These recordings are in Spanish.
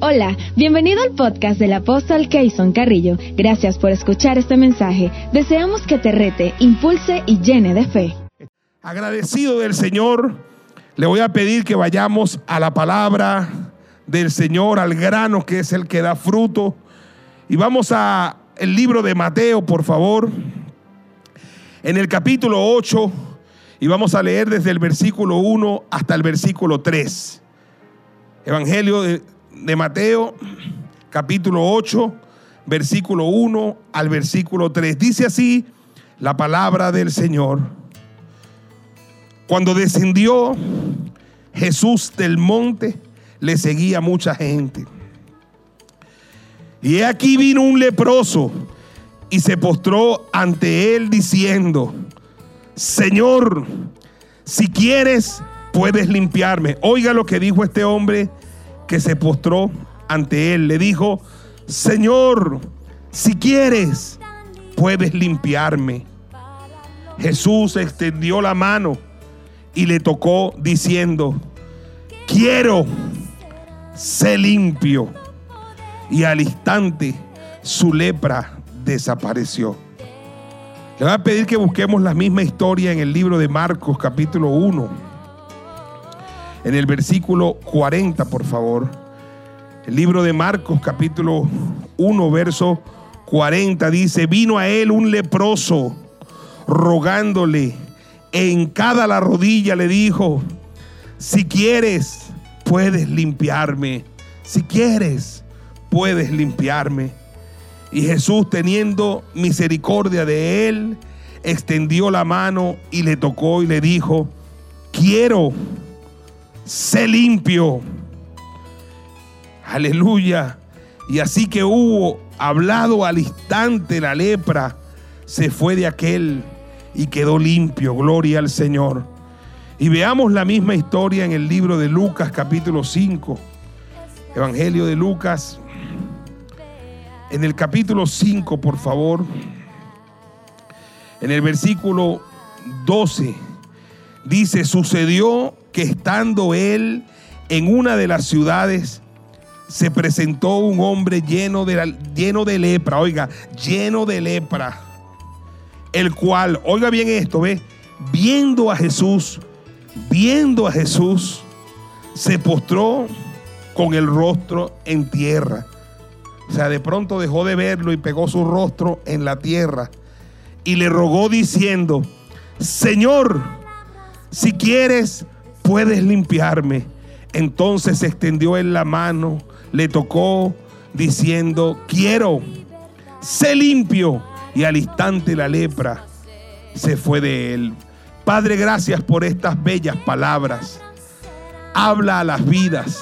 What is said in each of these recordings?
Hola, bienvenido al podcast del apóstol Keyson Carrillo. Gracias por escuchar este mensaje. Deseamos que te rete, impulse y llene de fe. Agradecido del Señor, le voy a pedir que vayamos a la palabra del Señor, al grano que es el que da fruto. Y vamos a el libro de Mateo, por favor, en el capítulo 8, y vamos a leer desde el versículo 1 hasta el versículo 3. Evangelio de, de Mateo, capítulo 8, versículo 1 al versículo 3. Dice así la palabra del Señor. Cuando descendió Jesús del monte, le seguía mucha gente. Y he aquí vino un leproso y se postró ante él diciendo, Señor, si quieres, puedes limpiarme. Oiga lo que dijo este hombre que se postró ante él. Le dijo, Señor, si quieres, puedes limpiarme. Jesús extendió la mano y le tocó diciendo, quiero, sé limpio. Y al instante su lepra desapareció. Le voy a pedir que busquemos la misma historia en el libro de Marcos capítulo 1 en el versículo 40, por favor. El libro de Marcos, capítulo 1, verso 40, dice, vino a él un leproso rogándole, en cada la rodilla le dijo, si quieres, puedes limpiarme. Si quieres, puedes limpiarme. Y Jesús, teniendo misericordia de él, extendió la mano y le tocó y le dijo, quiero sé limpio. Aleluya. Y así que hubo hablado al instante la lepra, se fue de aquel y quedó limpio. Gloria al Señor. Y veamos la misma historia en el libro de Lucas capítulo 5. Evangelio de Lucas. En el capítulo 5, por favor. En el versículo 12. Dice, sucedió que estando él en una de las ciudades, se presentó un hombre lleno de, lleno de lepra, oiga, lleno de lepra, el cual, oiga bien esto, ve, viendo a Jesús, viendo a Jesús, se postró con el rostro en tierra. O sea, de pronto dejó de verlo y pegó su rostro en la tierra y le rogó diciendo, Señor, si quieres, puedes limpiarme. Entonces extendió él la mano, le tocó diciendo, quiero, sé limpio. Y al instante la lepra se fue de él. Padre, gracias por estas bellas palabras. Habla a las vidas,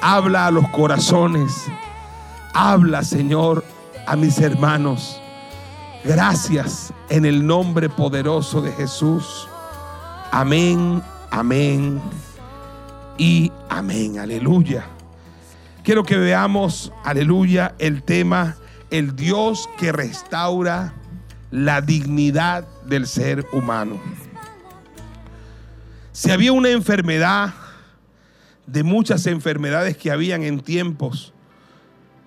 habla a los corazones, habla, Señor, a mis hermanos. Gracias en el nombre poderoso de Jesús. Amén Amén y amén. Aleluya. Quiero que veamos, aleluya, el tema, el Dios que restaura la dignidad del ser humano. Si había una enfermedad, de muchas enfermedades que habían en tiempos,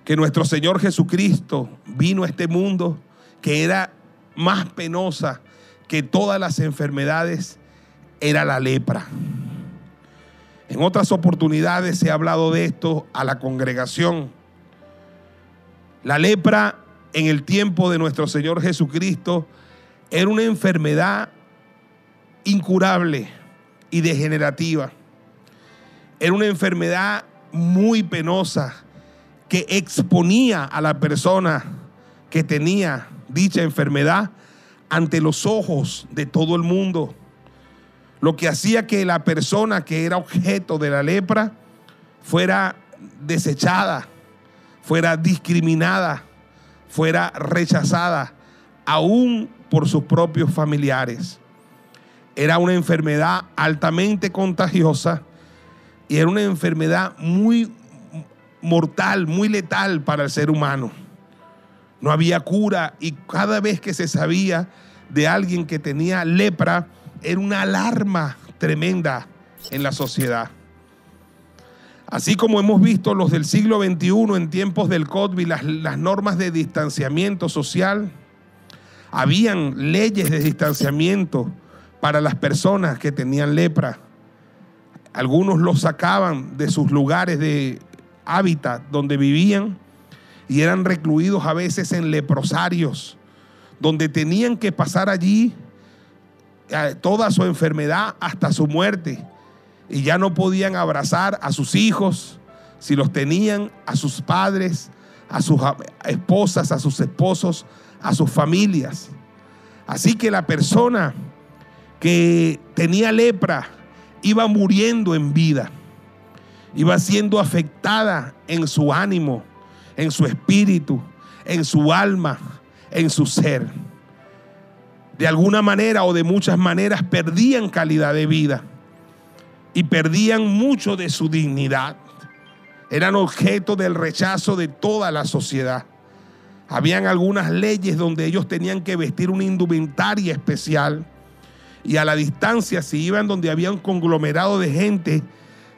que nuestro Señor Jesucristo vino a este mundo, que era más penosa que todas las enfermedades era la lepra. En otras oportunidades ha hablado de esto a la congregación. La lepra en el tiempo de nuestro Señor Jesucristo era una enfermedad incurable y degenerativa. Era una enfermedad muy penosa que exponía a la persona que tenía dicha enfermedad ante los ojos de todo el mundo lo que hacía que la persona que era objeto de la lepra fuera desechada, fuera discriminada, fuera rechazada, aún por sus propios familiares. Era una enfermedad altamente contagiosa y era una enfermedad muy mortal, muy letal para el ser humano. No había cura y cada vez que se sabía de alguien que tenía lepra, era una alarma tremenda en la sociedad. Así como hemos visto los del siglo XXI en tiempos del COVID, las, las normas de distanciamiento social, habían leyes de distanciamiento para las personas que tenían lepra. Algunos los sacaban de sus lugares de hábitat donde vivían y eran recluidos a veces en leprosarios, donde tenían que pasar allí toda su enfermedad hasta su muerte y ya no podían abrazar a sus hijos, si los tenían, a sus padres, a sus esposas, a sus esposos, a sus familias. Así que la persona que tenía lepra iba muriendo en vida, iba siendo afectada en su ánimo, en su espíritu, en su alma, en su ser. De alguna manera o de muchas maneras perdían calidad de vida y perdían mucho de su dignidad. Eran objeto del rechazo de toda la sociedad. Habían algunas leyes donde ellos tenían que vestir una indumentaria especial y a la distancia, si iban donde había un conglomerado de gente,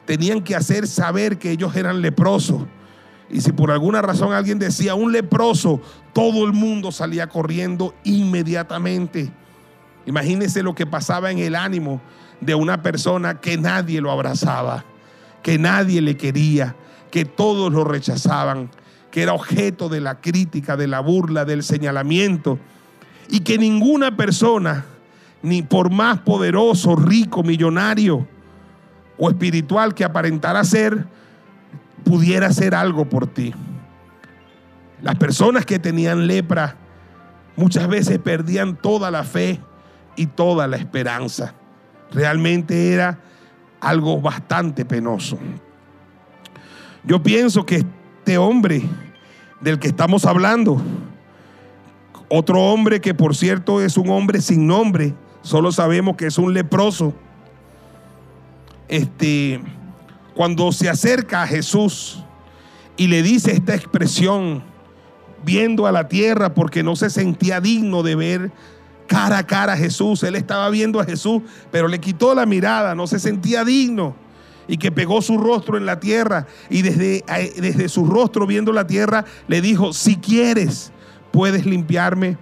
tenían que hacer saber que ellos eran leprosos. Y si por alguna razón alguien decía un leproso, todo el mundo salía corriendo inmediatamente. Imagínense lo que pasaba en el ánimo de una persona que nadie lo abrazaba, que nadie le quería, que todos lo rechazaban, que era objeto de la crítica, de la burla, del señalamiento, y que ninguna persona, ni por más poderoso, rico, millonario o espiritual que aparentara ser, pudiera hacer algo por ti. Las personas que tenían lepra muchas veces perdían toda la fe y toda la esperanza. Realmente era algo bastante penoso. Yo pienso que este hombre del que estamos hablando, otro hombre que por cierto es un hombre sin nombre, solo sabemos que es un leproso, este, cuando se acerca a Jesús y le dice esta expresión, viendo a la tierra porque no se sentía digno de ver cara a cara a Jesús. Él estaba viendo a Jesús, pero le quitó la mirada, no se sentía digno. Y que pegó su rostro en la tierra y desde, eh, desde su rostro viendo la tierra le dijo, si quieres, puedes limpiarme.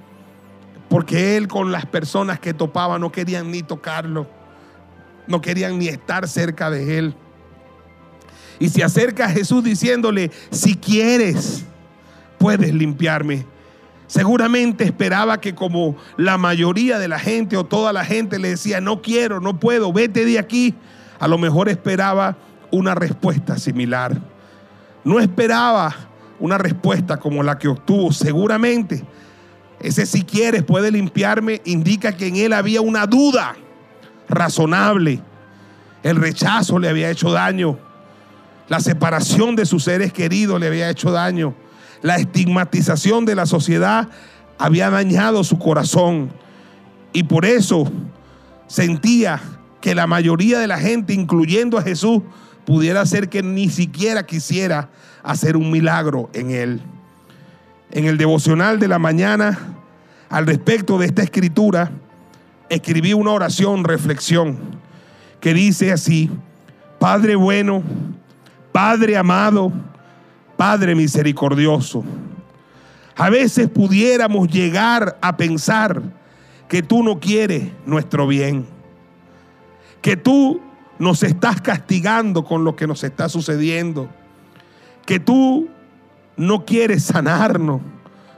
Porque él con las personas que topaba no querían ni tocarlo, no querían ni estar cerca de él. Y se acerca a Jesús diciéndole, si quieres, puedes limpiarme. Seguramente esperaba que como la mayoría de la gente o toda la gente le decía, no quiero, no puedo, vete de aquí. A lo mejor esperaba una respuesta similar. No esperaba una respuesta como la que obtuvo. Seguramente ese si quieres puede limpiarme indica que en él había una duda razonable. El rechazo le había hecho daño. La separación de sus seres queridos le había hecho daño. La estigmatización de la sociedad había dañado su corazón y por eso sentía que la mayoría de la gente, incluyendo a Jesús, pudiera hacer que ni siquiera quisiera hacer un milagro en él. En el devocional de la mañana, al respecto de esta escritura, escribí una oración, reflexión, que dice así, Padre bueno, Padre amado, Padre misericordioso, a veces pudiéramos llegar a pensar que tú no quieres nuestro bien, que tú nos estás castigando con lo que nos está sucediendo, que tú no quieres sanarnos,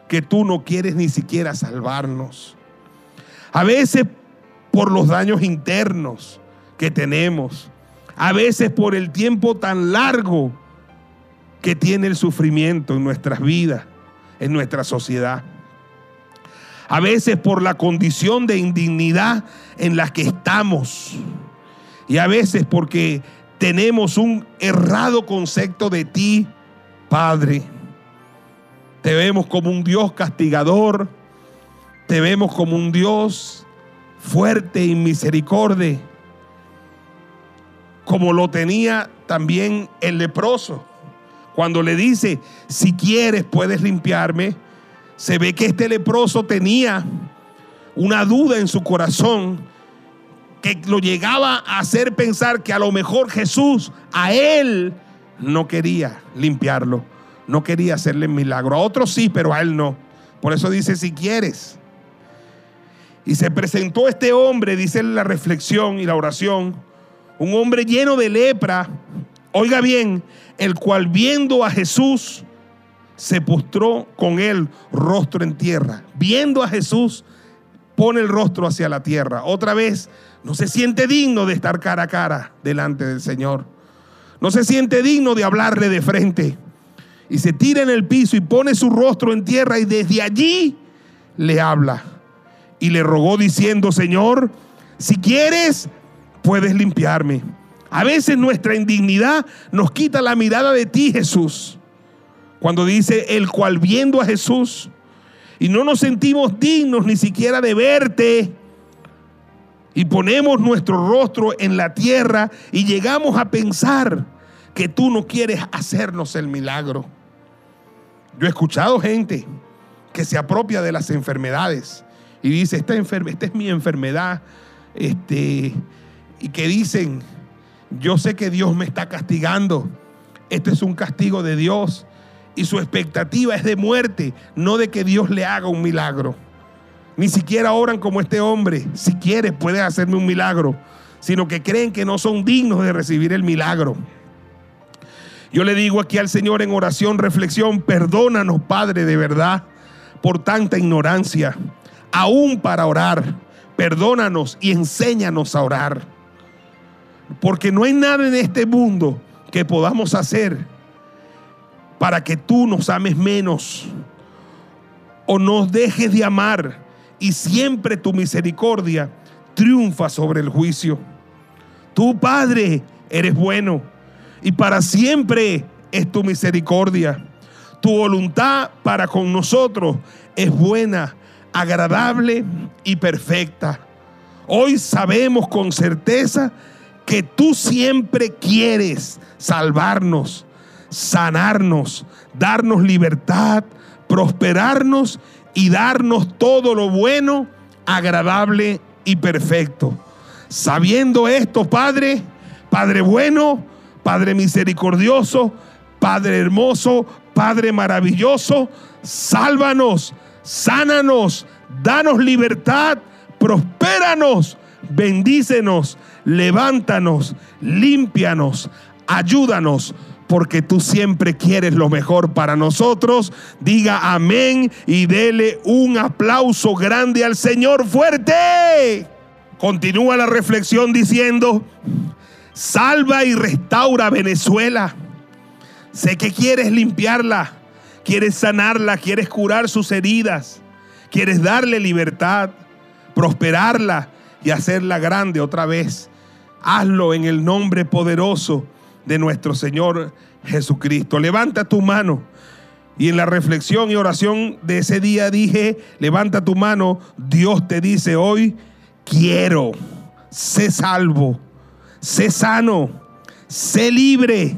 que tú no quieres ni siquiera salvarnos. A veces por los daños internos que tenemos, a veces por el tiempo tan largo que tiene el sufrimiento en nuestras vidas, en nuestra sociedad. A veces por la condición de indignidad en la que estamos. Y a veces porque tenemos un errado concepto de ti, Padre. Te vemos como un Dios castigador. Te vemos como un Dios fuerte y misericordia. Como lo tenía también el leproso. Cuando le dice, si quieres puedes limpiarme, se ve que este leproso tenía una duda en su corazón que lo llegaba a hacer pensar que a lo mejor Jesús a él no quería limpiarlo, no quería hacerle milagro. A otros sí, pero a él no. Por eso dice, si quieres. Y se presentó este hombre, dice la reflexión y la oración, un hombre lleno de lepra, oiga bien, el cual viendo a Jesús, se postró con él rostro en tierra. Viendo a Jesús, pone el rostro hacia la tierra. Otra vez, no se siente digno de estar cara a cara delante del Señor. No se siente digno de hablarle de frente. Y se tira en el piso y pone su rostro en tierra y desde allí le habla. Y le rogó diciendo, Señor, si quieres, puedes limpiarme. A veces nuestra indignidad nos quita la mirada de ti, Jesús. Cuando dice, el cual viendo a Jesús, y no nos sentimos dignos ni siquiera de verte, y ponemos nuestro rostro en la tierra y llegamos a pensar que tú no quieres hacernos el milagro. Yo he escuchado gente que se apropia de las enfermedades y dice, esta, esta es mi enfermedad, este, y que dicen, yo sé que Dios me está castigando, este es un castigo de Dios, y su expectativa es de muerte, no de que Dios le haga un milagro. Ni siquiera oran como este hombre, si quieres puedes hacerme un milagro, sino que creen que no son dignos de recibir el milagro. Yo le digo aquí al Señor en oración, reflexión, perdónanos Padre de verdad por tanta ignorancia, aún para orar. Perdónanos y enséñanos a orar. Porque no hay nada en este mundo que podamos hacer para que tú nos ames menos o nos dejes de amar y siempre tu misericordia triunfa sobre el juicio. Tú, Padre, eres bueno y para siempre es tu misericordia. Tu voluntad para con nosotros es buena, agradable y perfecta. Hoy sabemos con certeza que tú siempre quieres salvarnos sanarnos, darnos libertad, prosperarnos y darnos todo lo bueno, agradable y perfecto. Sabiendo esto, Padre, Padre bueno, Padre misericordioso, Padre hermoso, Padre maravilloso, sálvanos, sánanos, danos libertad, prospéranos, bendícenos, levántanos, límpianos, ayúdanos porque tú siempre quieres lo mejor para nosotros. Diga amén y dele un aplauso grande al Señor fuerte. Continúa la reflexión diciendo, salva y restaura Venezuela. Sé que quieres limpiarla, quieres sanarla, quieres curar sus heridas, quieres darle libertad, prosperarla y hacerla grande otra vez. Hazlo en el nombre poderoso de nuestro Señor Jesucristo. Levanta tu mano. Y en la reflexión y oración de ese día dije, levanta tu mano, Dios te dice hoy, quiero, sé salvo, sé sano, sé libre,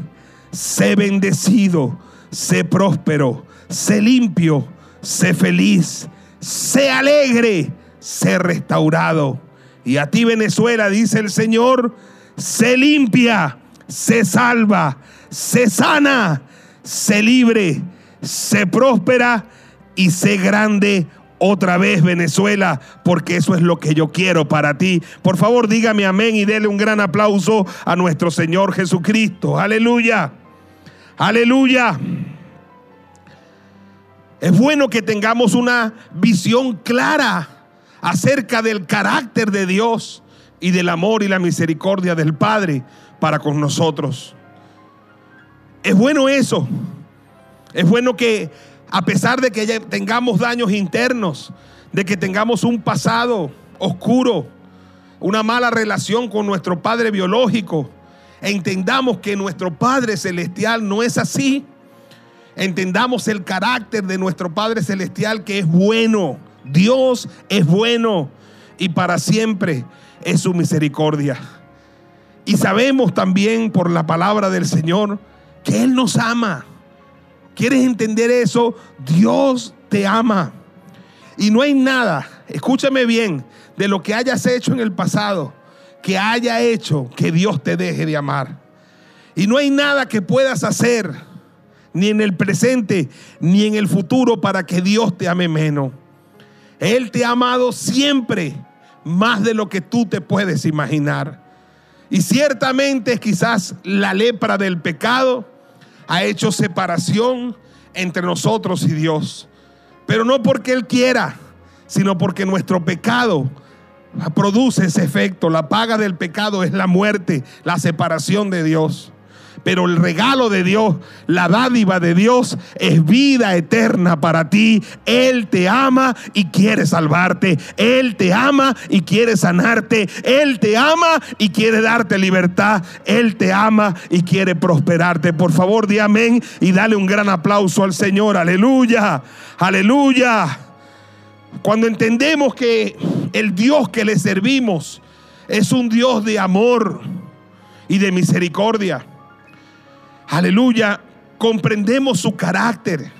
sé bendecido, sé próspero, sé limpio, sé feliz, sé alegre, sé restaurado. Y a ti Venezuela, dice el Señor, sé limpia se salva, se sana, se libre, se próspera y se grande otra vez Venezuela, porque eso es lo que yo quiero para ti. Por favor, dígame amén y dele un gran aplauso a nuestro Señor Jesucristo. Aleluya. Aleluya. Es bueno que tengamos una visión clara acerca del carácter de Dios y del amor y la misericordia del Padre para con nosotros. Es bueno eso. Es bueno que a pesar de que tengamos daños internos, de que tengamos un pasado oscuro, una mala relación con nuestro Padre biológico, entendamos que nuestro Padre celestial no es así. Entendamos el carácter de nuestro Padre celestial que es bueno. Dios es bueno y para siempre es su misericordia. Y sabemos también por la palabra del Señor que Él nos ama. ¿Quieres entender eso? Dios te ama. Y no hay nada, escúchame bien, de lo que hayas hecho en el pasado que haya hecho que Dios te deje de amar. Y no hay nada que puedas hacer, ni en el presente, ni en el futuro, para que Dios te ame menos. Él te ha amado siempre, más de lo que tú te puedes imaginar. Y ciertamente quizás la lepra del pecado ha hecho separación entre nosotros y Dios. Pero no porque Él quiera, sino porque nuestro pecado produce ese efecto. La paga del pecado es la muerte, la separación de Dios. Pero el regalo de Dios, la dádiva de Dios es vida eterna para ti. Él te ama y quiere salvarte. Él te ama y quiere sanarte. Él te ama y quiere darte libertad. Él te ama y quiere prosperarte. Por favor, di amén y dale un gran aplauso al Señor. Aleluya. Aleluya. Cuando entendemos que el Dios que le servimos es un Dios de amor y de misericordia. Aleluya, comprendemos su carácter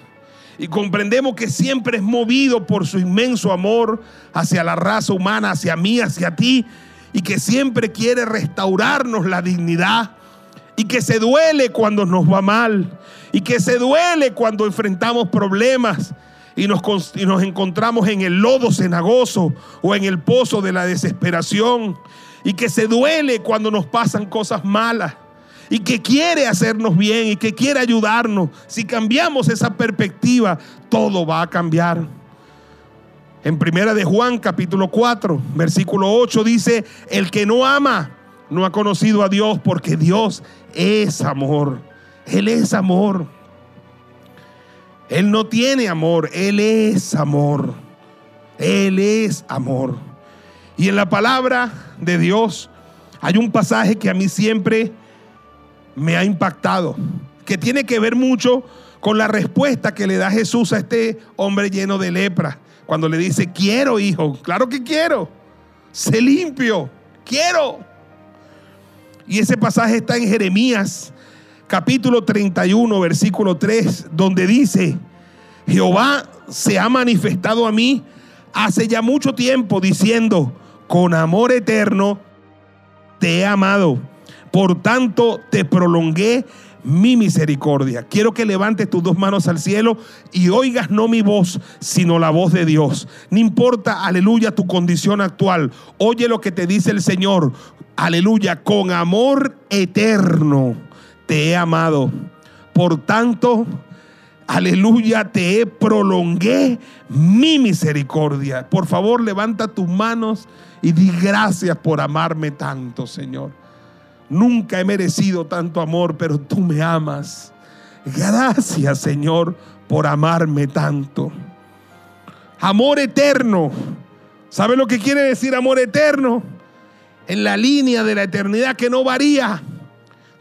y comprendemos que siempre es movido por su inmenso amor hacia la raza humana, hacia mí, hacia ti, y que siempre quiere restaurarnos la dignidad y que se duele cuando nos va mal y que se duele cuando enfrentamos problemas y nos, y nos encontramos en el lodo cenagoso o en el pozo de la desesperación y que se duele cuando nos pasan cosas malas y que quiere hacernos bien y que quiere ayudarnos. Si cambiamos esa perspectiva, todo va a cambiar. En primera de Juan capítulo 4, versículo 8 dice, el que no ama no ha conocido a Dios porque Dios es amor. Él es amor. Él no tiene amor, Él es amor. Él es amor. Y en la palabra de Dios hay un pasaje que a mí siempre me ha impactado, que tiene que ver mucho con la respuesta que le da Jesús a este hombre lleno de lepra. Cuando le dice, quiero hijo, claro que quiero, sé limpio, quiero. Y ese pasaje está en Jeremías capítulo 31, versículo 3, donde dice, Jehová se ha manifestado a mí hace ya mucho tiempo diciendo, con amor eterno te he amado, por tanto te prolongué mi misericordia. Quiero que levantes tus dos manos al cielo y oigas no mi voz, sino la voz de Dios. No importa, aleluya, tu condición actual. Oye lo que te dice el Señor. Aleluya, con amor eterno te he amado. Por tanto, aleluya, te he prolongué mi misericordia. Por favor, levanta tus manos y di gracias por amarme tanto, Señor. Nunca he merecido tanto amor, pero tú me amas. Gracias, Señor, por amarme tanto. Amor eterno. ¿Sabe lo que quiere decir amor eterno? En la línea de la eternidad que no varía.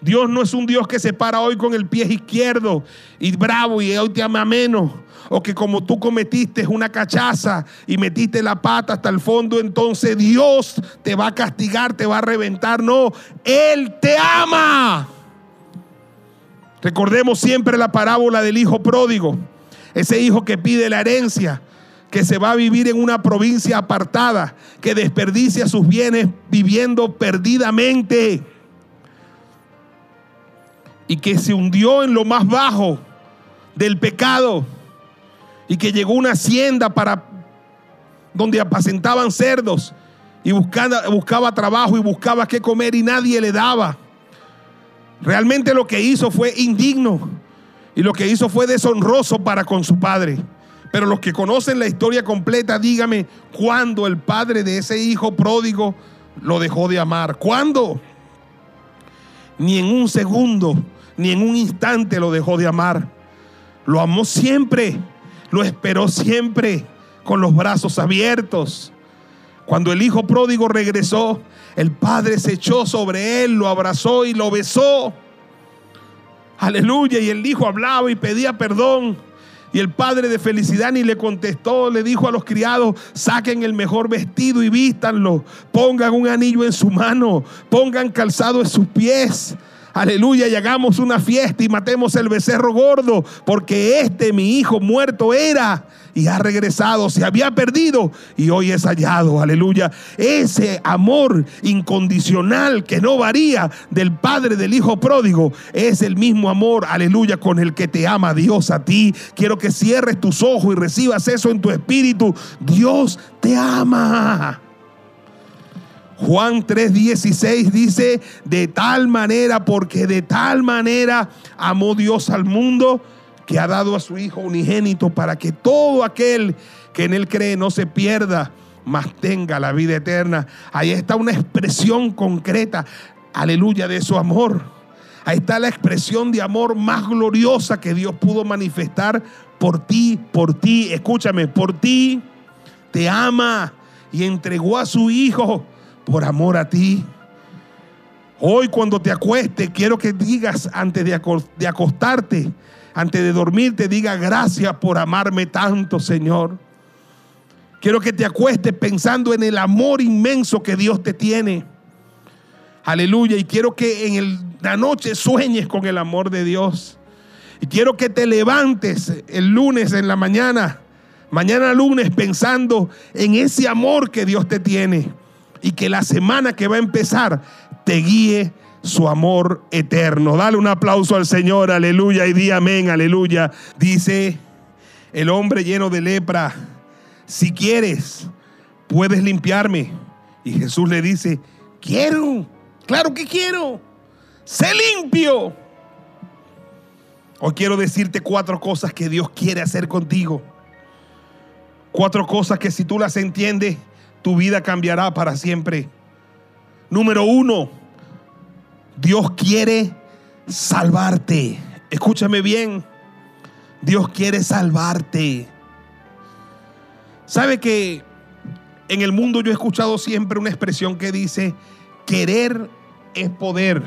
Dios no es un Dios que se para hoy con el pie izquierdo y bravo y hoy te ama menos. O que como tú cometiste una cachaza y metiste la pata hasta el fondo, entonces Dios te va a castigar, te va a reventar. No, Él te ama. Recordemos siempre la parábola del hijo pródigo. Ese hijo que pide la herencia, que se va a vivir en una provincia apartada, que desperdicia sus bienes viviendo perdidamente y que se hundió en lo más bajo del pecado y que llegó una hacienda para donde apacentaban cerdos y buscaba, buscaba trabajo y buscaba qué comer y nadie le daba. Realmente lo que hizo fue indigno y lo que hizo fue deshonroso para con su padre. Pero los que conocen la historia completa, dígame, ¿cuándo el padre de ese hijo pródigo lo dejó de amar? ¿Cuándo? Ni en un segundo ni en un instante lo dejó de amar. Lo amó siempre, lo esperó siempre con los brazos abiertos. Cuando el hijo pródigo regresó, el padre se echó sobre él, lo abrazó y lo besó. Aleluya. Y el hijo hablaba y pedía perdón. Y el padre de felicidad ni le contestó, le dijo a los criados, saquen el mejor vestido y vístanlo, pongan un anillo en su mano, pongan calzado en sus pies aleluya, y hagamos una fiesta y matemos el becerro gordo, porque este mi hijo muerto era y ha regresado. Se había perdido y hoy es hallado. Aleluya. Ese amor incondicional que no varía del Padre del Hijo pródigo es el mismo amor, aleluya, con el que te ama Dios a ti. Quiero que cierres tus ojos y recibas eso en tu espíritu. Dios te ama. Juan 3:16 dice, de tal manera, porque de tal manera amó Dios al mundo que ha dado a su Hijo unigénito para que todo aquel que en Él cree no se pierda, mas tenga la vida eterna. Ahí está una expresión concreta, aleluya, de su amor. Ahí está la expresión de amor más gloriosa que Dios pudo manifestar por ti, por ti, escúchame, por ti, te ama y entregó a su Hijo por amor a ti. Hoy cuando te acuestes, quiero que digas antes de acostarte, antes de dormirte, diga gracias por amarme tanto, Señor. Quiero que te acuestes pensando en el amor inmenso que Dios te tiene. Aleluya. Y quiero que en la noche sueñes con el amor de Dios. Y quiero que te levantes el lunes en la mañana, mañana lunes, pensando en ese amor que Dios te tiene y que la semana que va a empezar te guíe su amor eterno. Dale un aplauso al Señor, aleluya, y di amén, aleluya. Dice el hombre lleno de lepra, si quieres, puedes limpiarme. Y Jesús le dice, quiero, claro que quiero, sé limpio. Hoy quiero decirte cuatro cosas que Dios quiere hacer contigo. Cuatro cosas que si tú las entiendes, tu vida cambiará para siempre. Número uno, Dios quiere salvarte. Escúchame bien. Dios quiere salvarte. ¿Sabe que en el mundo yo he escuchado siempre una expresión que dice, querer es poder?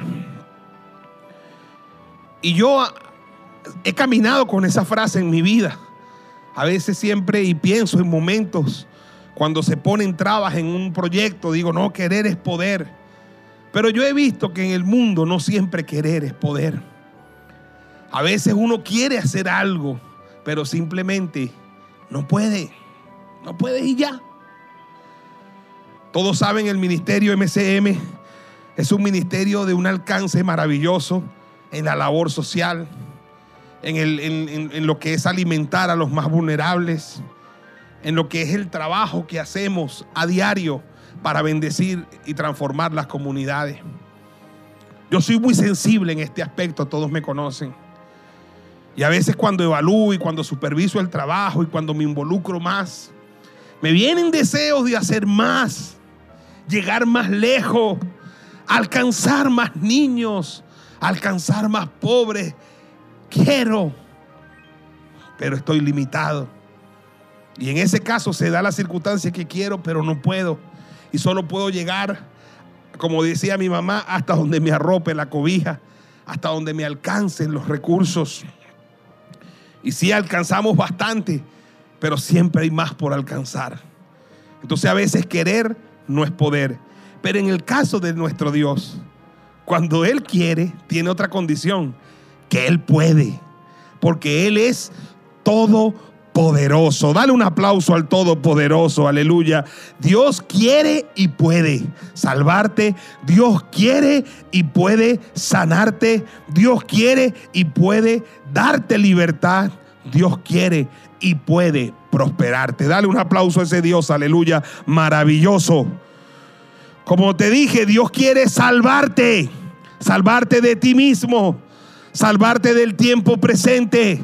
Y yo he caminado con esa frase en mi vida. A veces siempre y pienso en momentos cuando se ponen trabas en un proyecto, digo, no, querer es poder. Pero yo he visto que en el mundo no siempre querer es poder. A veces uno quiere hacer algo, pero simplemente no puede. No puede y ya. Todos saben el ministerio MCM es un ministerio de un alcance maravilloso en la labor social, en, en lo que es alimentar a los más vulnerables, en lo que es el trabajo que hacemos a diario para bendecir y transformar las comunidades. Yo soy muy sensible en este aspecto, todos me conocen. Y a veces cuando evalúo y cuando superviso el trabajo y cuando me involucro más, me vienen deseos de hacer más, llegar más lejos, alcanzar más niños, alcanzar más pobres. Quiero, pero estoy limitado. Y en ese caso se da la circunstancia que quiero, pero no puedo. Y solo puedo llegar, como decía mi mamá, hasta donde me arrope la cobija, hasta donde me alcancen los recursos. Y sí alcanzamos bastante, pero siempre hay más por alcanzar. Entonces a veces querer no es poder. Pero en el caso de nuestro Dios, cuando Él quiere, tiene otra condición, que Él puede. Porque Él es todo poderoso. Dale un aplauso al Todopoderoso, aleluya. Dios quiere y puede salvarte. Dios quiere y puede sanarte. Dios quiere y puede darte libertad. Dios quiere y puede prosperarte. Dale un aplauso a ese Dios, aleluya, maravilloso. Como te dije, Dios quiere salvarte, salvarte de ti mismo, salvarte del tiempo presente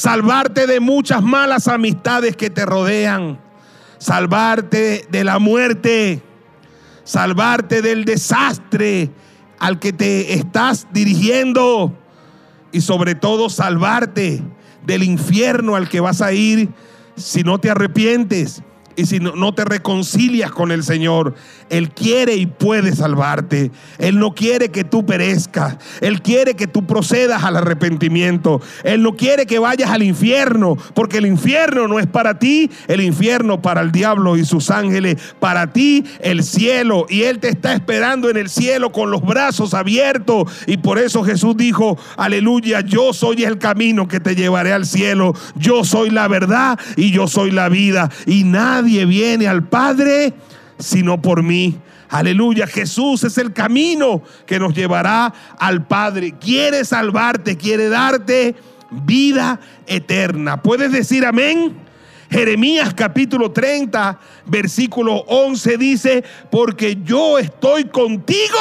salvarte de muchas malas amistades que te rodean, salvarte de la muerte, salvarte del desastre al que te estás dirigiendo. Y sobre todo salvarte del infierno al que vas a ir si no te arrepientes y si no, te reconcilias con el Señor, Él quiere y puede salvarte. Él no quiere que tú perezcas. Él quiere que tú procedas al arrepentimiento. Él no quiere que vayas al infierno, porque el infierno no es para ti, el infierno para el diablo y sus ángeles. Para ti el cielo. Y Él te está esperando en el cielo con los brazos abiertos. Y por eso Jesús dijo, aleluya, yo soy el camino que te llevaré al cielo. Yo soy la verdad y yo soy la vida. Y nadie viene al Padre sino por mí. Aleluya, Jesús es el camino que nos llevará al Padre. Quiere salvarte, quiere darte vida eterna. ¿Puedes decir amén? Jeremías capítulo 30, versículo 11 dice, porque yo estoy contigo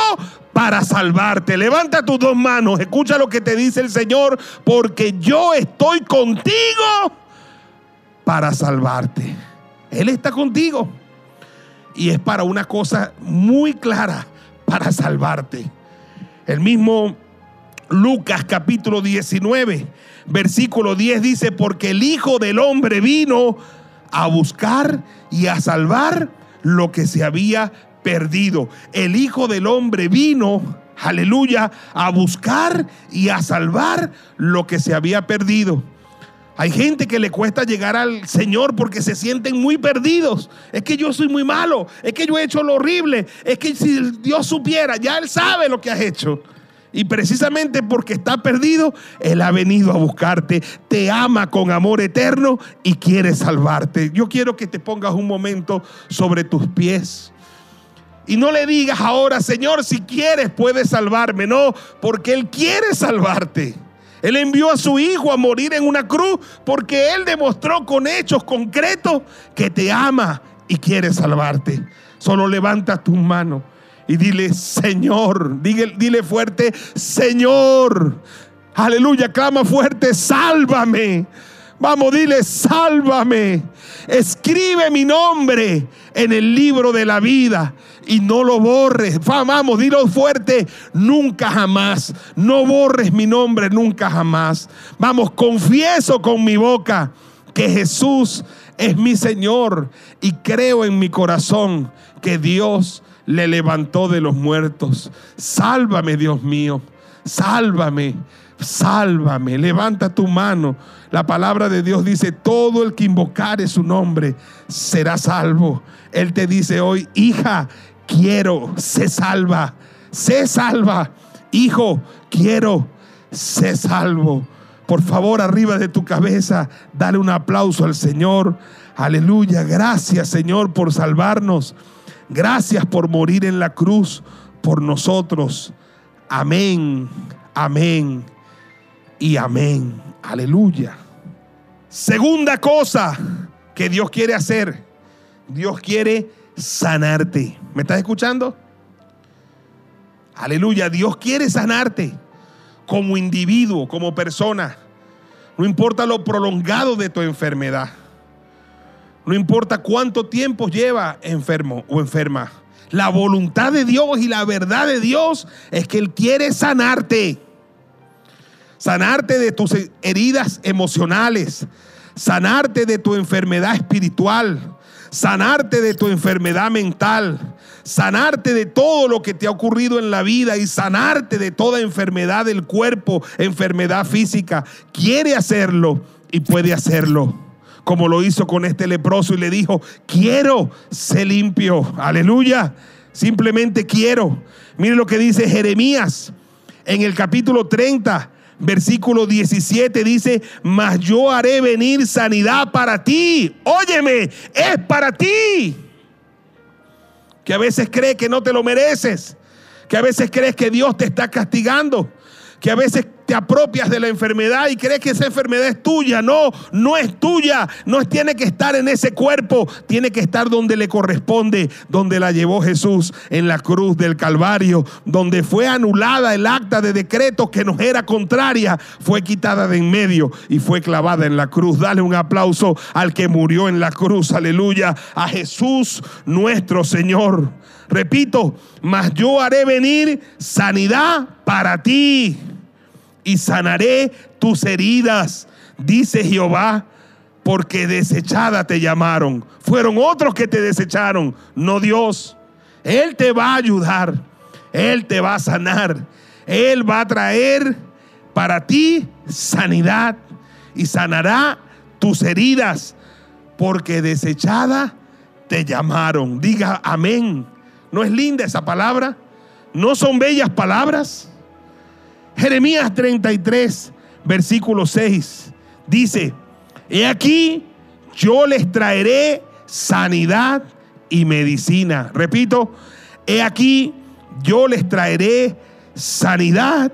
para salvarte. Levanta tus dos manos, escucha lo que te dice el Señor, porque yo estoy contigo para salvarte. Él está contigo. Y es para una cosa muy clara, para salvarte. El mismo Lucas capítulo 19, versículo 10 dice, porque el Hijo del Hombre vino a buscar y a salvar lo que se había perdido. El Hijo del Hombre vino, aleluya, a buscar y a salvar lo que se había perdido. Hay gente que le cuesta llegar al Señor porque se sienten muy perdidos. Es que yo soy muy malo, es que yo he hecho lo horrible, es que si Dios supiera, ya Él sabe lo que has hecho. Y precisamente porque está perdido, Él ha venido a buscarte, te ama con amor eterno y quiere salvarte. Yo quiero que te pongas un momento sobre tus pies. Y no le digas ahora, Señor, si quieres puedes salvarme. No, porque Él quiere salvarte. Él envió a su hijo a morir en una cruz porque Él demostró con hechos concretos que te ama y quiere salvarte. Solo levanta tus manos y dile, Señor, dile, fuerte, Señor. Aleluya, clama fuerte, sálvame. Vamos, dile, sálvame. Escribe mi nombre en el libro de la vida y no lo borres. Vamos, dilo fuerte, nunca jamás. No borres mi nombre nunca jamás. Vamos, confieso con mi boca que Jesús es mi Señor y creo en mi corazón que Dios le levantó de los muertos. Sálvame, Dios mío. Sálvame sálvame, levanta tu mano. La palabra de Dios dice, todo el que invocare su nombre será salvo. Él te dice hoy, hija, quiero, se salva, se salva. Hijo, quiero, se salvo. Por favor, arriba de tu cabeza, dale un aplauso al Señor. Aleluya, gracias Señor por salvarnos. Gracias por morir en la cruz por nosotros. Amén, amén y amén. Aleluya. Segunda cosa que Dios quiere hacer. Dios quiere sanarte. ¿Me estás escuchando? Aleluya. Dios quiere sanarte como individuo, como persona. No importa lo prolongado de tu enfermedad. No importa cuánto tiempo lleva enfermo o enferma. La voluntad de Dios y la verdad de Dios es que Él quiere sanarte sanarte de tus heridas emocionales, sanarte de tu enfermedad espiritual, sanarte de tu enfermedad mental, sanarte de todo lo que te ha ocurrido en la vida y sanarte de toda enfermedad del cuerpo, enfermedad física. Quiere hacerlo y puede hacerlo. Como lo hizo con este leproso y le dijo, quiero ser limpio. Aleluya. Simplemente quiero. Mire lo que dice Jeremías en el capítulo 30 versículo 17 dice, mas yo haré venir sanidad para ti. Óyeme, es para ti. Que a veces crees que no te lo mereces. Que a veces crees que Dios te está castigando. Que a veces te apropias de la enfermedad y crees que esa enfermedad es tuya. No, no es tuya. No tiene que estar en ese cuerpo. Tiene que estar donde le corresponde, donde la llevó Jesús en la cruz del Calvario, donde fue anulada el acta de decreto que nos era contraria. Fue quitada de en medio y fue clavada en la cruz. Dale un aplauso al que murió en la cruz. Aleluya. A Jesús nuestro Señor. Repito, mas yo haré venir sanidad para ti y sanaré tus heridas, dice Jehová, porque desechada te llamaron. Fueron otros que te desecharon, no Dios. Él te va a ayudar, Él te va a sanar, Él va a traer para ti sanidad y sanará tus heridas, porque desechada te llamaron. Diga amén. ¿No es linda esa palabra? ¿No son bellas palabras? Jeremías 33, versículo 6, dice, he aquí, yo les traeré sanidad y medicina. Repito, he aquí, yo les traeré sanidad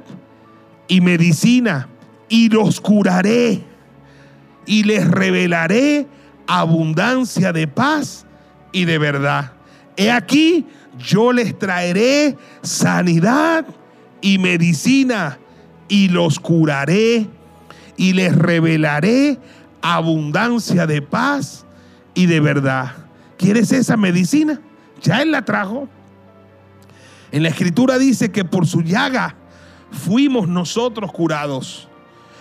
y medicina y los curaré y les revelaré abundancia de paz y de verdad. He aquí, yo les traeré sanidad y medicina y los curaré y les revelaré abundancia de paz y de verdad. ¿Quieres esa medicina? Ya Él la trajo. En la escritura dice que por su llaga fuimos nosotros curados.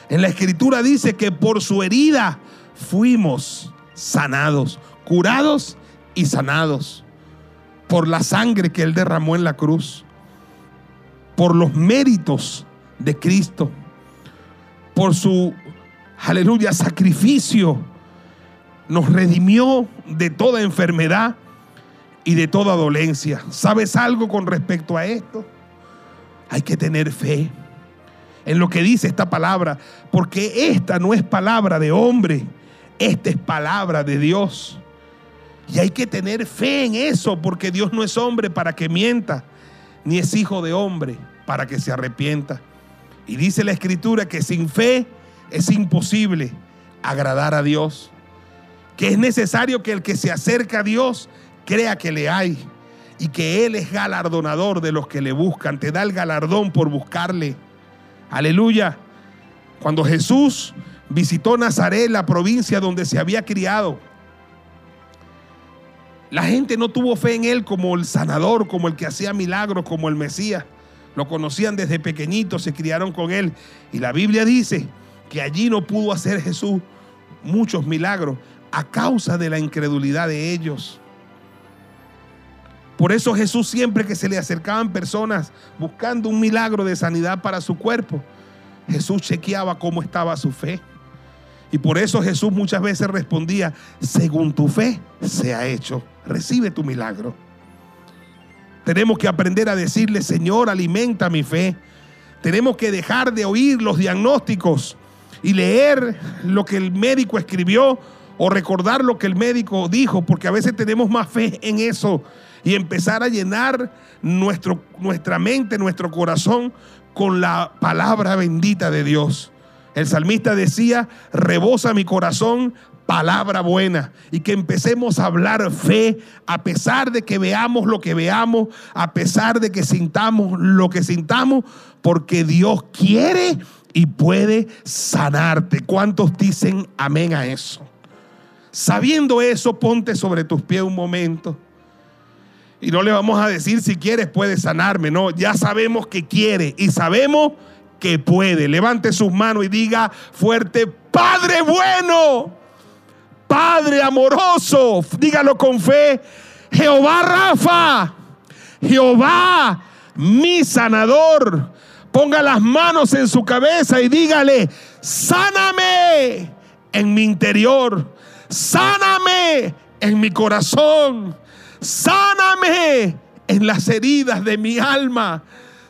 En la escritura dice que por su herida fuimos sanados, curados y sanados. Por la sangre que Él derramó en la cruz. Por los méritos de Cristo. Por su, aleluya, sacrificio. Nos redimió de toda enfermedad y de toda dolencia. ¿Sabes algo con respecto a esto? Hay que tener fe en lo que dice esta palabra, porque esta no es palabra de hombre, esta es palabra de Dios. Y hay que tener fe en eso, porque Dios no es hombre para que mienta, ni es hijo de hombre para que se arrepienta. Y dice la escritura que sin fe es imposible agradar a Dios, que es necesario que el que se acerca a Dios crea que le hay y que Él es galardonador de los que le buscan, te da el galardón por buscarle. Aleluya. Cuando Jesús visitó Nazaret, la provincia donde se había criado, la gente no tuvo fe en él como el sanador, como el que hacía milagros, como el Mesías. Lo conocían desde pequeñito, se criaron con él. Y la Biblia dice que allí no pudo hacer Jesús muchos milagros a causa de la incredulidad de ellos. Por eso Jesús siempre que se le acercaban personas buscando un milagro de sanidad para su cuerpo, Jesús chequeaba cómo estaba su fe. Y por eso Jesús muchas veces respondía, según tu fe se ha hecho, recibe tu milagro. Tenemos que aprender a decirle, Señor, alimenta mi fe. Tenemos que dejar de oír los diagnósticos y leer lo que el médico escribió o recordar lo que el médico dijo, porque a veces tenemos más fe en eso y empezar a llenar nuestro, nuestra mente, nuestro corazón con la palabra bendita de Dios. El salmista decía, rebosa mi corazón palabra buena y que empecemos a hablar fe a pesar de que veamos lo que veamos, a pesar de que sintamos lo que sintamos, porque Dios quiere y puede sanarte. ¿Cuántos dicen amén a eso? Sabiendo eso, ponte sobre tus pies un momento. Y no le vamos a decir si quieres puede sanarme, no, ya sabemos que quiere y sabemos que puede. Levante sus manos y diga fuerte, Padre bueno, Padre amoroso, dígalo con fe, Jehová Rafa, Jehová mi sanador. Ponga las manos en su cabeza y dígale, sáname en mi interior, sáname en mi corazón Sáname en las heridas de mi alma.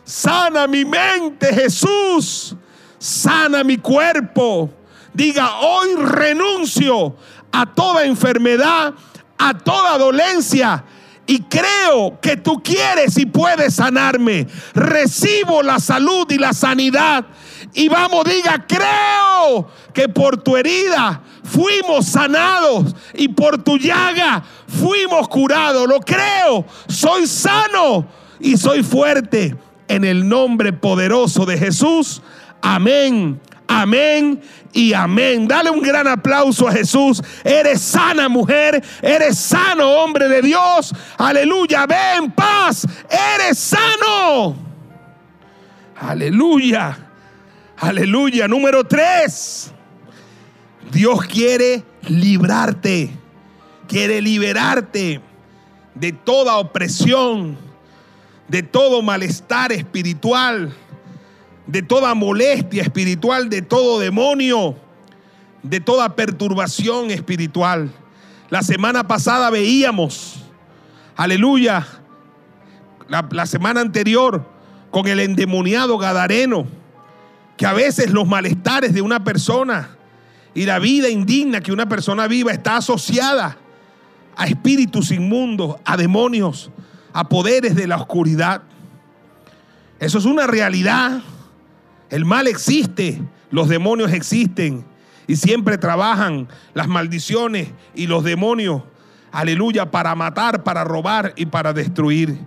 Sana mi mente, Jesús. Sana mi cuerpo. Diga, hoy renuncio a toda enfermedad, a toda dolencia. Y creo que tú quieres y puedes sanarme. Recibo la salud y la sanidad. Y vamos, diga, creo que por tu herida fuimos sanados y por tu llaga fuimos curados. Lo creo, soy sano y soy fuerte en el nombre poderoso de Jesús. Amén, amén y amén. Dale un gran aplauso a Jesús. Eres sana mujer, eres sano hombre de Dios. Aleluya, ven paz, eres sano. Aleluya, aleluya. Número tres. Dios quiere librarte, quiere liberarte de toda opresión, de todo malestar espiritual, de toda molestia espiritual, de todo demonio, de toda perturbación espiritual. La semana pasada veíamos, aleluya, la, semana anterior con el endemoniado Gadareno, que a veces los malestares de una persona y la vida indigna que una persona viva está asociada a espíritus inmundos, a demonios, a poderes de la oscuridad. Eso es una realidad. El mal existe, los demonios existen y siempre trabajan las maldiciones y los demonios, aleluya, para matar, para robar y para destruir.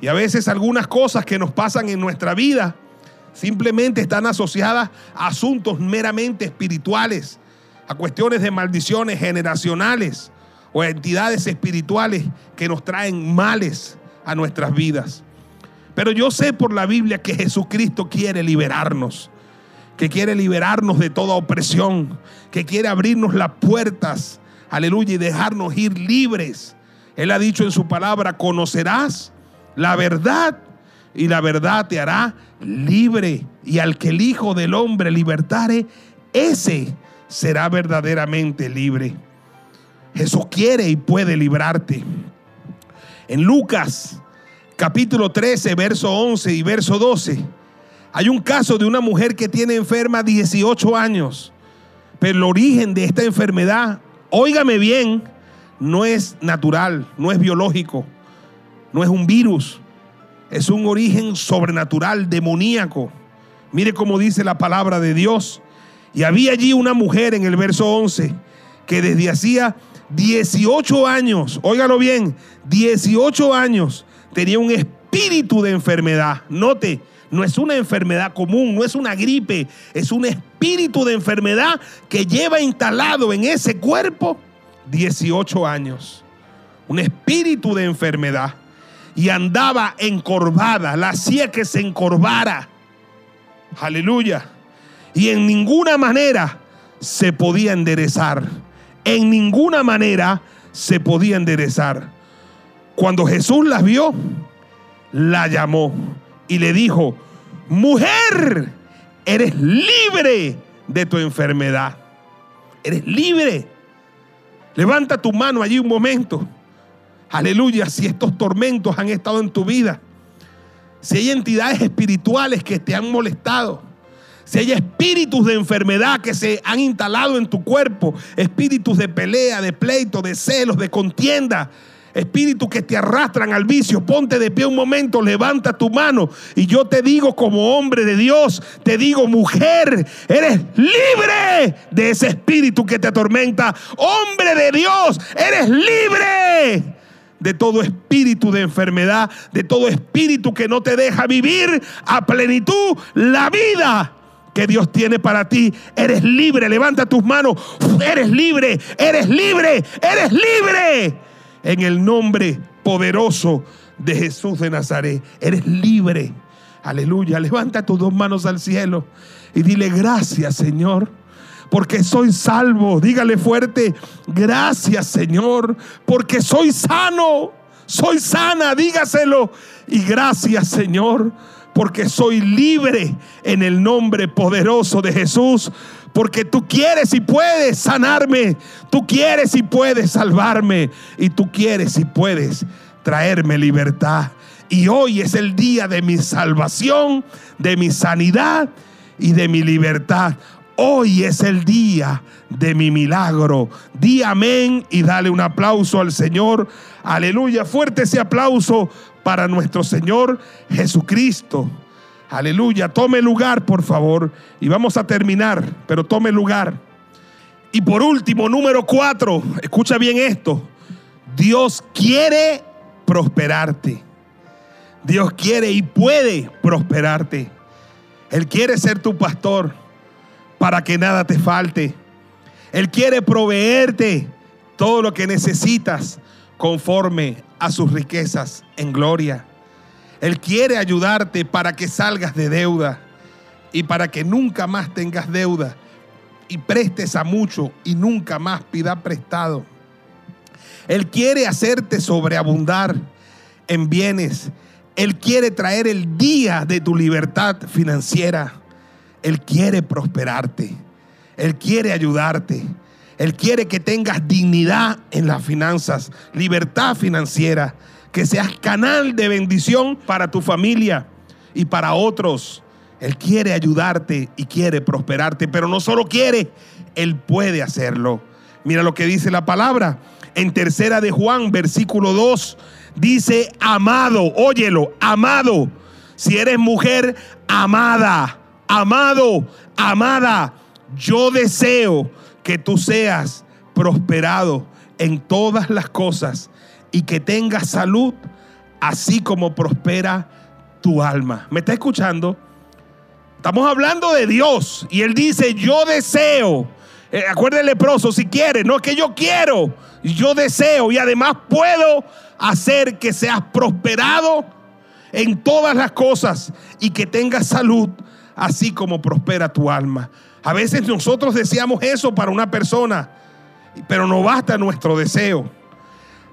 Y a veces algunas cosas que nos pasan en nuestra vida simplemente están asociadas a asuntos meramente espirituales, a cuestiones de maldiciones generacionales o a entidades espirituales que nos traen males a nuestras vidas. Pero yo sé por la Biblia que Jesucristo quiere liberarnos, que quiere liberarnos de toda opresión, que quiere abrirnos las puertas, aleluya, y dejarnos ir libres. Él ha dicho en su palabra, conocerás la verdad y la verdad te hará libre. Y al que el Hijo del Hombre libertare, ese será verdaderamente libre. Jesús quiere y puede librarte. En Lucas capítulo 13, verso 11 y verso 12, hay un caso de una mujer que tiene enferma 18 años. Pero el origen de esta enfermedad, óigame bien, no es natural, no es biológico, no es un virus, es un origen sobrenatural, demoníaco. Mire cómo dice la palabra de Dios. Y había allí una mujer en el verso 11 que desde hacía 18 años, óigalo bien, 18 años tenía un espíritu de enfermedad. Note, no es una enfermedad común, no es una gripe, es un espíritu de enfermedad que lleva instalado en ese cuerpo 18 años. Un espíritu de enfermedad. Y andaba encorvada, la hacía que se encorvara. Aleluya. Y en ninguna manera se podía enderezar en ninguna manera se podía enderezar. Cuando Jesús las vio, la llamó y le dijo, mujer, eres libre de tu enfermedad. Eres libre. Levanta tu mano allí un momento. Aleluya, si estos tormentos han estado en tu vida, si hay entidades espirituales que te han molestado, si hay espíritus de enfermedad que se han instalado en tu cuerpo, espíritus de pelea, de pleito, de celos, de contienda, espíritus que te arrastran al vicio, ponte de pie un momento, levanta tu mano y yo te digo como hombre de Dios, te digo mujer, eres libre de ese espíritu que te atormenta. Hombre de Dios, eres libre de todo espíritu de enfermedad, de todo espíritu que no te deja vivir a plenitud la vida que Dios tiene para ti. Eres libre, levanta tus manos. Eres libre, eres libre, eres libre. En el nombre poderoso de Jesús de Nazaret, eres libre. Aleluya, levanta tus dos manos al cielo y dile gracias Señor porque soy salvo. Dígale fuerte, gracias Señor, porque soy sano, soy sana, dígaselo. Y gracias Señor, porque soy libre en el nombre poderoso de Jesús. Porque tú quieres y puedes sanarme, tú quieres y puedes salvarme, y tú quieres y puedes traerme libertad. Y hoy es el día de mi salvación, de mi sanidad y de mi libertad. Hoy es el día de mi milagro. Di amén y dale un aplauso al Señor. Aleluya. Fuerte ese aplauso para nuestro Señor Jesucristo. Aleluya, tome lugar, por favor. Y vamos a terminar, pero tome lugar. Y por último, número cuatro, escucha bien esto. Dios quiere prosperarte. Dios quiere y puede prosperarte. Él quiere ser tu pastor para que nada te falte. Él quiere proveerte todo lo que necesitas conforme a sus riquezas en gloria. Él quiere ayudarte para que salgas de deuda y para que nunca más tengas deuda y prestes a mucho y nunca más pida prestado. Él quiere hacerte sobreabundar en bienes. Él quiere traer el día de tu libertad financiera. Él quiere prosperarte. Él quiere ayudarte. Él quiere que tengas dignidad en las finanzas, libertad financiera, que seas canal de bendición para tu familia y para otros. Él quiere ayudarte y quiere prosperarte, pero no solo quiere, Él puede hacerlo. Mira lo que dice la palabra en tercera de Juan, versículo 2, dice, amado, óyelo, amado, si eres mujer, amada, amado, amada, yo deseo que tú seas prosperado en todas las cosas y que tengas salud, así como prospera tu alma. ¿Me está escuchando? Estamos hablando de Dios y Él dice, yo deseo. Eh, acuérdate leproso, si quieres, no es que yo quiero, yo deseo y además puedo hacer que seas prosperado en todas las cosas y que tengas salud, así como prospera tu alma. A veces nosotros deseamos eso para una persona, pero no basta nuestro deseo.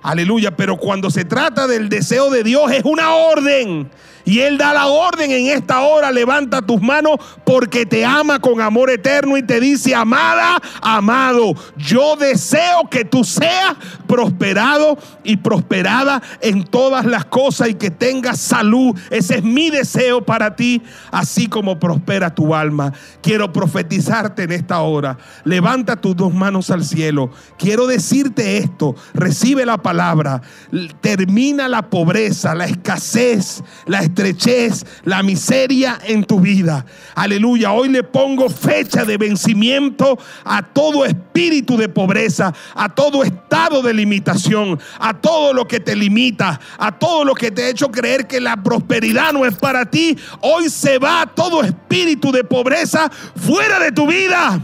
Aleluya, pero cuando se trata del deseo de Dios es una orden. Y Él da la orden en esta hora, levanta tus manos porque te ama con amor eterno y te dice, amada, amado, yo deseo que tú seas prosperado y prosperada en todas las cosas y que tengas salud. Ese es mi deseo para ti, así como prospera tu alma. Quiero profetizarte en esta hora. Levanta tus dos manos al cielo. Quiero decirte esto, recibe la palabra, termina la pobreza, la escasez, la estrechez, la miseria en tu vida. Aleluya. Hoy le pongo fecha de vencimiento a todo espíritu de pobreza, a todo estado de limitación, a todo lo que te limita, a todo lo que te ha hecho creer que la prosperidad no es para ti. Hoy se va todo espíritu de pobreza fuera de tu vida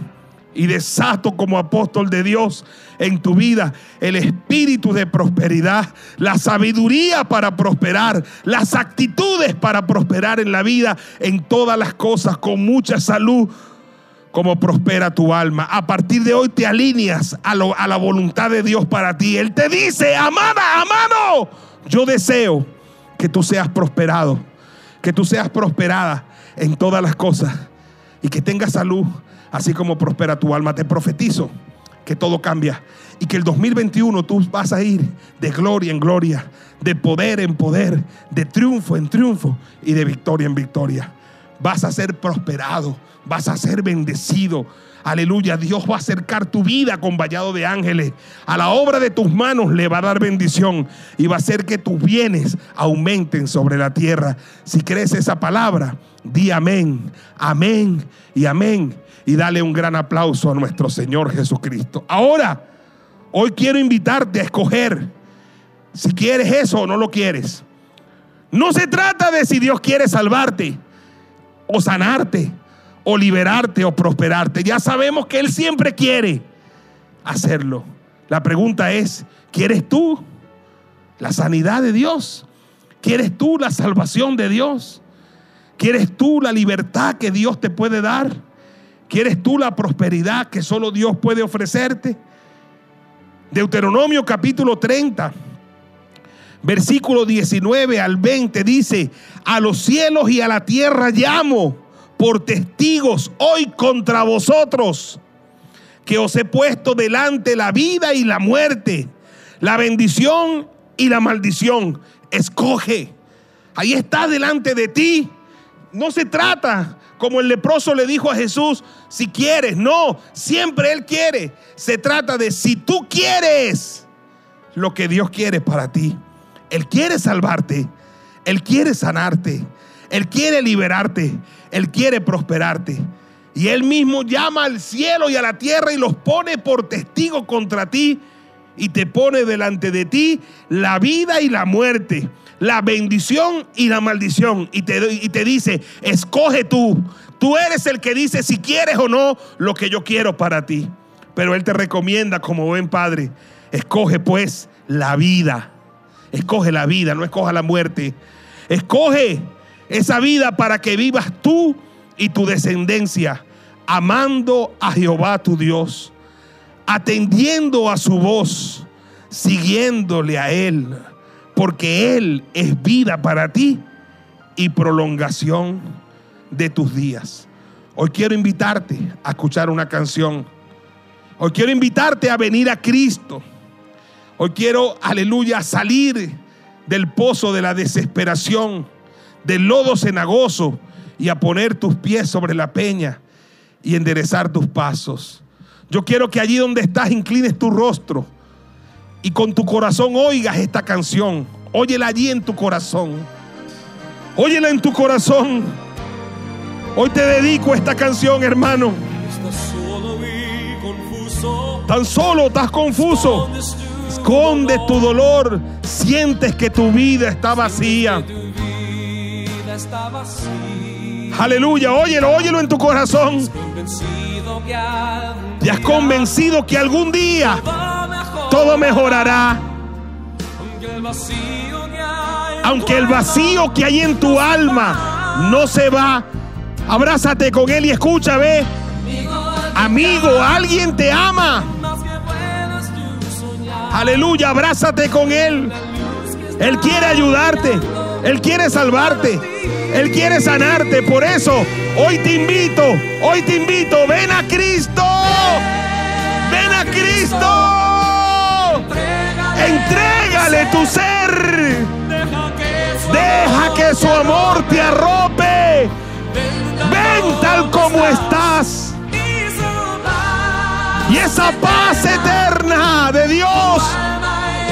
y desato como apóstol de Dios en tu vida el espíritu de prosperidad, la sabiduría para prosperar, las actitudes para prosperar en la vida, en todas las cosas, con mucha salud, como prospera tu alma. A partir de hoy te alineas a, a la voluntad de Dios para ti. Él te dice, amada, amado, yo deseo que tú seas prosperado, que tú seas prosperada en todas las cosas y que tengas salud así como prospera tu alma. Te profetizo que todo cambia y que el 2021 tú vas a ir de gloria en gloria, de poder en poder, de triunfo en triunfo y de victoria en victoria. Vas a ser prosperado, vas a ser bendecido. Aleluya, Dios va a acercar tu vida con vallado de ángeles. A la obra de tus manos le va a dar bendición y va a hacer que tus bienes aumenten sobre la tierra. Si crees esa palabra, di amén, amén y amén y dale un gran aplauso a nuestro Señor Jesucristo. Ahora, hoy quiero invitarte a escoger si quieres eso o no lo quieres. No se trata de si Dios quiere salvarte o sanarte o liberarte o prosperarte. Ya sabemos que Él siempre quiere hacerlo. La pregunta es, ¿quieres tú la sanidad de Dios? ¿Quieres tú la salvación de Dios? ¿Quieres tú la libertad que Dios te puede dar? ¿Quieres tú la prosperidad que solo Dios puede ofrecerte? Deuteronomio capítulo 30, versículo 19 al 20 dice, a los cielos y a la tierra llamo por testigos hoy contra vosotros, que os he puesto delante la vida y la muerte, la bendición y la maldición. Escoge. Ahí está delante de ti. No se trata como el leproso le dijo a Jesús, si quieres, no, siempre Él quiere. Se trata de si tú quieres lo que Dios quiere para ti. Él quiere salvarte, Él quiere sanarte, Él quiere liberarte, Él quiere prosperarte. Y Él mismo llama al cielo y a la tierra y los pone por testigo contra ti y te pone delante de ti la vida y la muerte la bendición y la maldición. Y te, y te dice, escoge tú. Tú eres el que dice si quieres o no lo que yo quiero para ti. Pero Él te recomienda como buen padre, escoge pues la vida. Escoge la vida, no escoja la muerte. Escoge esa vida para que vivas tú y tu descendencia amando a Jehová tu Dios, atendiendo a su voz, siguiéndole a Él, porque Él es vida para ti y prolongación de tus días. Hoy quiero invitarte a escuchar una canción. Hoy quiero invitarte a venir a Cristo. Hoy quiero, aleluya, salir del pozo de la desesperación, del lodo cenagoso y a poner tus pies sobre la peña y enderezar tus pasos. Yo quiero que allí donde estás inclines tu rostro y con tu corazón oigas esta canción. Óyela allí en tu corazón. Óyela en tu corazón. Hoy te dedico esta canción, hermano. Tan solo estás confuso. Esconde tu dolor. Sientes que tu vida está vacía. Aleluya, óyelo, óyelo en tu corazón. Te has convencido que algún día todo mejorará. Aunque el vacío que hay en tu alma no se va, abrázate con él y escucha, ve. Amigo, alguien te ama. Aleluya, abrázate con él. Él quiere ayudarte. Él quiere salvarte. Él quiere sanarte. Por eso, hoy te invito, hoy te invito, ven a Cristo. Ven a Cristo. Entrégale tu ser. Deja que su amor te arrope. Ven tal como estás. Y esa paz eterna de Dios,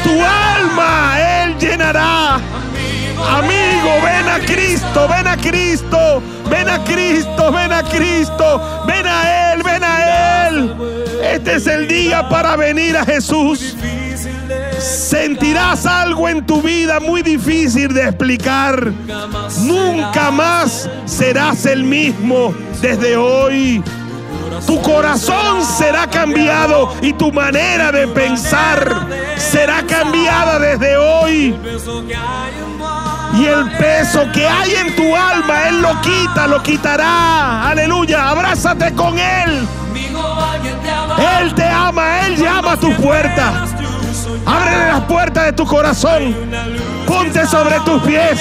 tu alma Él llenará. Amigo, ven a Cristo, ven a Cristo, ven a Cristo, ven a Cristo, ven a Él, ven a Él. Este es el día para venir a Jesús. Sentirás algo en tu vida muy difícil de explicar. Nunca más serás el mismo desde hoy. Tu corazón será cambiado y tu manera de pensar será cambiada desde hoy. Y el peso que hay en tu alma, Él lo quita, lo quitará. Aleluya, abrázate con Él. Él te ama, Él llama a tu puerta. Ábrele las puertas de tu corazón. Ponte sobre tus pies.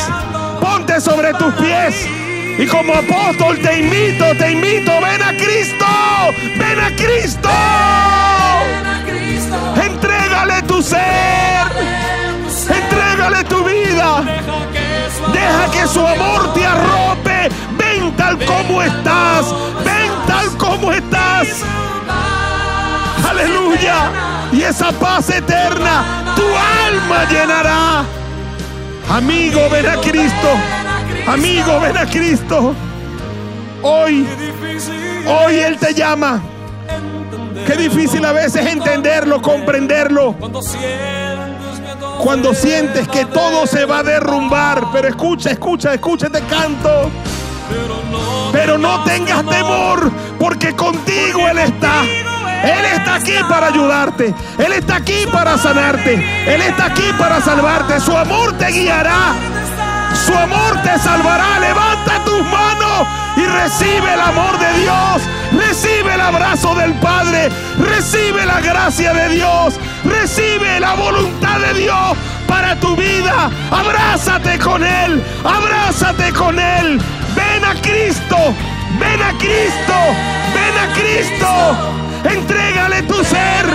Ponte sobre tus pies. Y como apóstol te invito, te invito, ven a Cristo. Ven a Cristo. Entrégale tu ser. Entrégale tu vida. Deja que su amor te arrope. Ven tal como estás. Ven tal como estás. Aleluya. Y esa paz eterna tu alma llenará. Amigo, ven a Cristo. Amigo, ven a Cristo. Hoy, hoy Él te llama. Qué difícil a veces entenderlo, comprenderlo. Cuando sientes que todo se va a derrumbar. Pero escucha, escucha, escucha este canto. Pero no tengas temor, porque contigo Él está. Él está aquí para ayudarte. Él está aquí para sanarte. Él está aquí para salvarte. Su amor te guiará. Su amor te salvará. Levanta tus manos y recibe el amor de Dios. Recibe el abrazo del Padre. Recibe la gracia de Dios. Recibe la voluntad de Dios para tu vida. Abrázate con Él. Abrázate con Él. Ven a Cristo. Ven a Cristo. Ven a Cristo. Entrégale tu ser.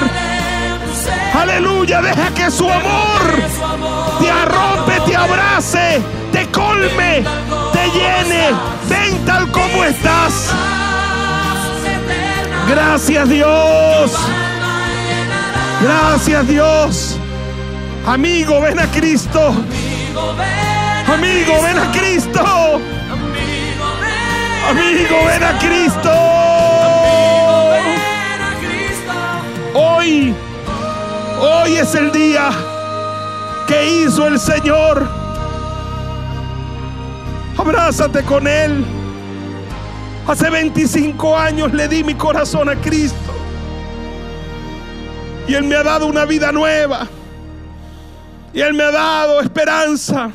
Aleluya. Deja que su amor te arrope, te abrace, te colme, te llene. Ven tal como estás. Gracias Dios. Gracias Dios. Amigo, ven a Cristo. Amigo, ven a Cristo. Amigo, ven a Cristo. Hoy, hoy es el día que hizo el Señor. Abrázate con Él. Hace 25 años le di mi corazón a Cristo. Y Él me ha dado una vida nueva. Y Él me ha dado esperanza.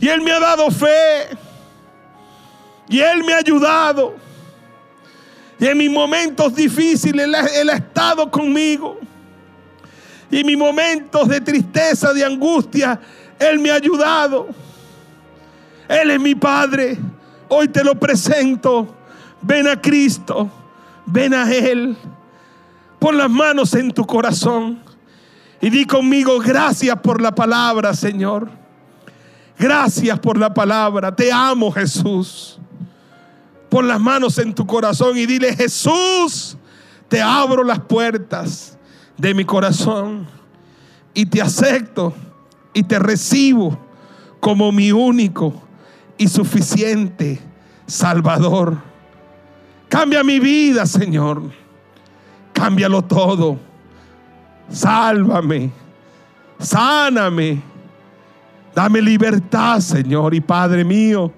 Y Él me ha dado fe. Y Él me ha ayudado. Y en mis momentos difíciles Él ha, estado conmigo. Y en mis momentos de tristeza, de angustia, Él me ha ayudado. Él es mi Padre. Hoy te lo presento. Ven a Cristo. Ven a Él. Pon las manos en tu corazón. Y di conmigo, gracias por la palabra, Señor. Gracias por la palabra. Te amo, Jesús. Pon las manos en tu corazón y dile, Jesús, te abro las puertas de mi corazón y te acepto y te recibo como mi único y suficiente Salvador. Cambia mi vida, Señor. Cámbialo todo. Sálvame. Sáname. Dame libertad, Señor y Padre mío.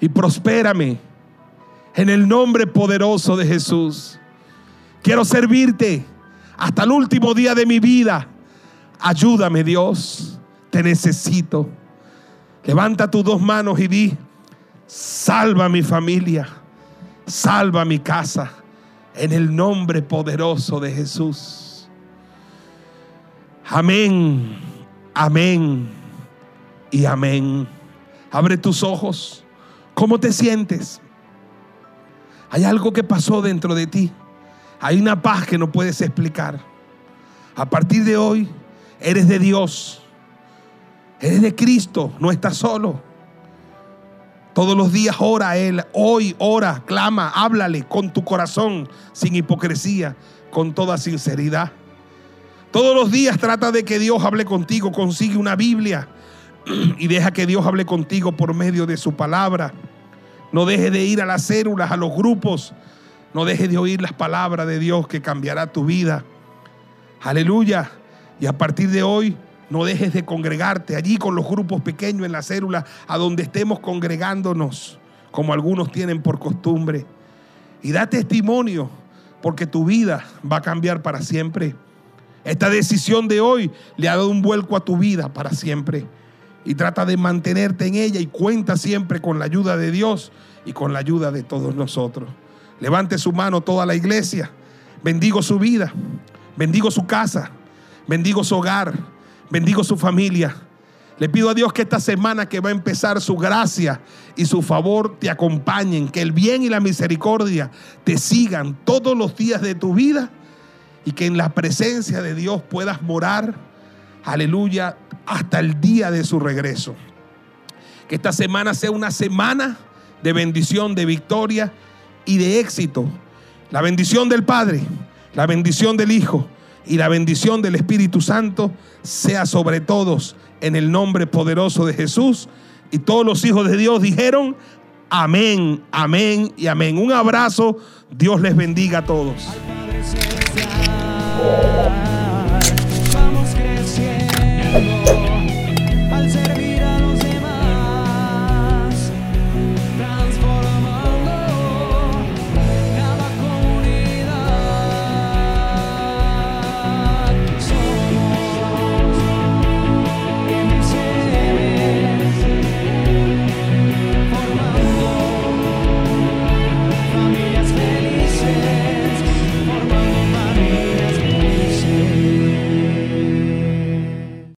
Y prospérame en el nombre poderoso de Jesús. Quiero servirte hasta el último día de mi vida. Ayúdame, Dios. Te necesito. Levanta tus dos manos y di, salva mi familia, salva mi casa, en el nombre poderoso de Jesús. Amén, amén y amén. Abre tus ojos. ¿Cómo te sientes? Hay algo que pasó dentro de ti. Hay una paz que no puedes explicar. A partir de hoy, eres de Dios. Eres de Cristo, no estás solo. Todos los días ora a Él. Hoy ora, clama, háblale con tu corazón, sin hipocresía, con toda sinceridad. Todos los días trata de que Dios hable contigo. Consigue una Biblia y deja que Dios hable contigo por medio de su palabra. No deje de ir a las células, a los grupos. No deje de oír las palabras de Dios que cambiará tu vida. Aleluya. Y a partir de hoy, no dejes de congregarte allí con los grupos pequeños en la célula, a donde estemos congregándonos, como algunos tienen por costumbre. Y da testimonio, porque tu vida va a cambiar para siempre. Esta decisión de hoy le ha dado un vuelco a tu vida para siempre. Y trata de mantenerte en ella y cuenta siempre con la ayuda de Dios y con la ayuda de todos nosotros. Levante su mano toda la iglesia. Bendigo su vida. Bendigo su casa. Bendigo su hogar. Bendigo su familia. Le pido a Dios que esta semana que va a empezar su gracia y su favor te acompañen, que el bien y la misericordia te sigan todos los días de tu vida y que en la presencia de Dios puedas morar, aleluya, hasta el día de su regreso. Que esta semana sea una semana de bendición, de victoria y de éxito. La bendición del Padre, la bendición del Hijo y la bendición del Espíritu Santo sea sobre todos en el nombre poderoso de Jesús. Y todos los hijos de Dios dijeron, amén, amén y amén. Un abrazo, Dios les bendiga a todos.